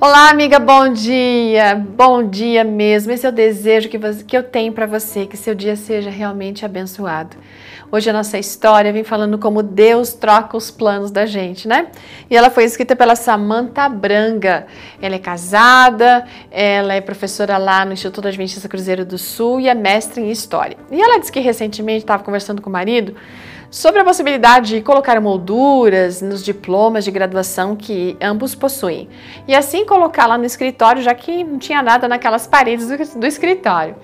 Olá, amiga, bom dia. Bom dia mesmo. Esse é o desejo que, você, que eu tenho para você, que seu dia seja realmente abençoado. Hoje a nossa história vem falando como Deus troca os planos da gente, né? E ela foi escrita pela Samantha Branga. Ela é casada, ela é professora lá no Instituto Adventista Cruzeiro do Sul e é mestre em História. E ela disse que recentemente estava conversando com o marido sobre a possibilidade de colocar molduras nos diplomas de graduação que ambos possuem. E assim colocar lá no escritório, já que não tinha nada naquelas paredes do, do escritório.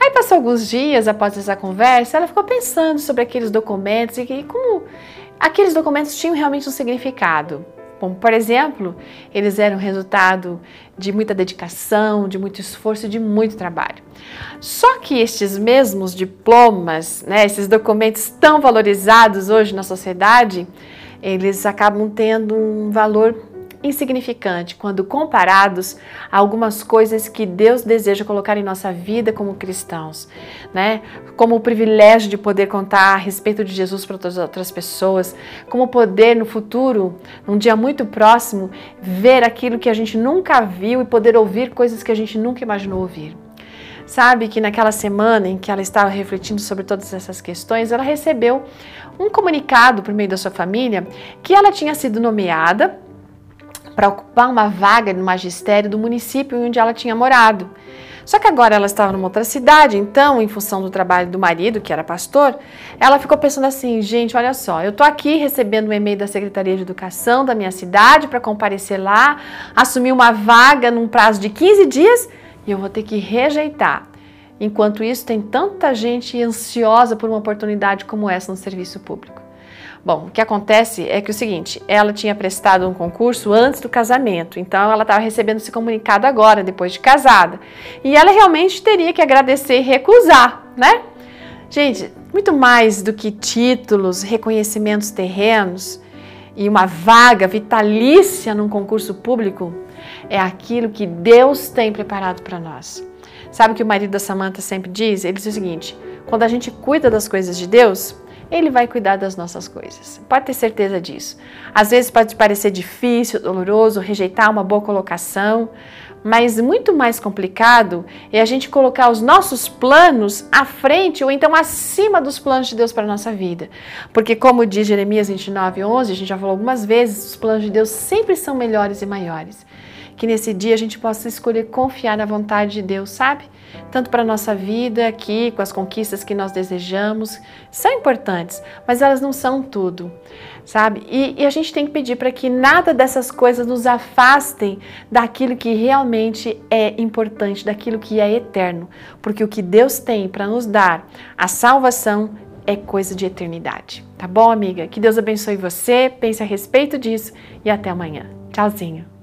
Aí passou alguns dias após essa conversa, ela ficou pensando sobre aqueles documentos e como aqueles documentos tinham realmente um significado. Bom, por exemplo, eles eram resultado de muita dedicação, de muito esforço e de muito trabalho. Só que estes mesmos diplomas, né, esses documentos tão valorizados hoje na sociedade, eles acabam tendo um valor insignificante quando comparados a algumas coisas que Deus deseja colocar em nossa vida como cristãos, né? Como o privilégio de poder contar a respeito de Jesus para outras pessoas, como poder no futuro, num dia muito próximo, ver aquilo que a gente nunca viu e poder ouvir coisas que a gente nunca imaginou ouvir. Sabe que naquela semana em que ela estava refletindo sobre todas essas questões, ela recebeu um comunicado por meio da sua família que ela tinha sido nomeada para ocupar uma vaga no magistério do município onde ela tinha morado. Só que agora ela estava numa outra cidade, então, em função do trabalho do marido, que era pastor, ela ficou pensando assim: gente, olha só, eu tô aqui recebendo um e-mail da Secretaria de Educação da minha cidade para comparecer lá, assumir uma vaga num prazo de 15 dias e eu vou ter que rejeitar. Enquanto isso, tem tanta gente ansiosa por uma oportunidade como essa no serviço público. Bom, o que acontece é que é o seguinte, ela tinha prestado um concurso antes do casamento, então ela estava recebendo esse comunicado agora, depois de casada. E ela realmente teria que agradecer e recusar, né? Gente, muito mais do que títulos, reconhecimentos terrenos e uma vaga vitalícia num concurso público, é aquilo que Deus tem preparado para nós. Sabe o que o marido da Samanta sempre diz? Ele diz o seguinte: quando a gente cuida das coisas de Deus, ele vai cuidar das nossas coisas. Pode ter certeza disso. Às vezes pode parecer difícil, doloroso, rejeitar uma boa colocação, mas muito mais complicado é a gente colocar os nossos planos à frente ou então acima dos planos de Deus para a nossa vida. Porque, como diz Jeremias 29, 11, a gente já falou algumas vezes, os planos de Deus sempre são melhores e maiores que nesse dia a gente possa escolher confiar na vontade de Deus, sabe? Tanto para a nossa vida aqui, com as conquistas que nós desejamos, são importantes, mas elas não são tudo, sabe? E, e a gente tem que pedir para que nada dessas coisas nos afastem daquilo que realmente é importante, daquilo que é eterno, porque o que Deus tem para nos dar, a salvação, é coisa de eternidade. Tá bom, amiga? Que Deus abençoe você, pense a respeito disso e até amanhã. Tchauzinho.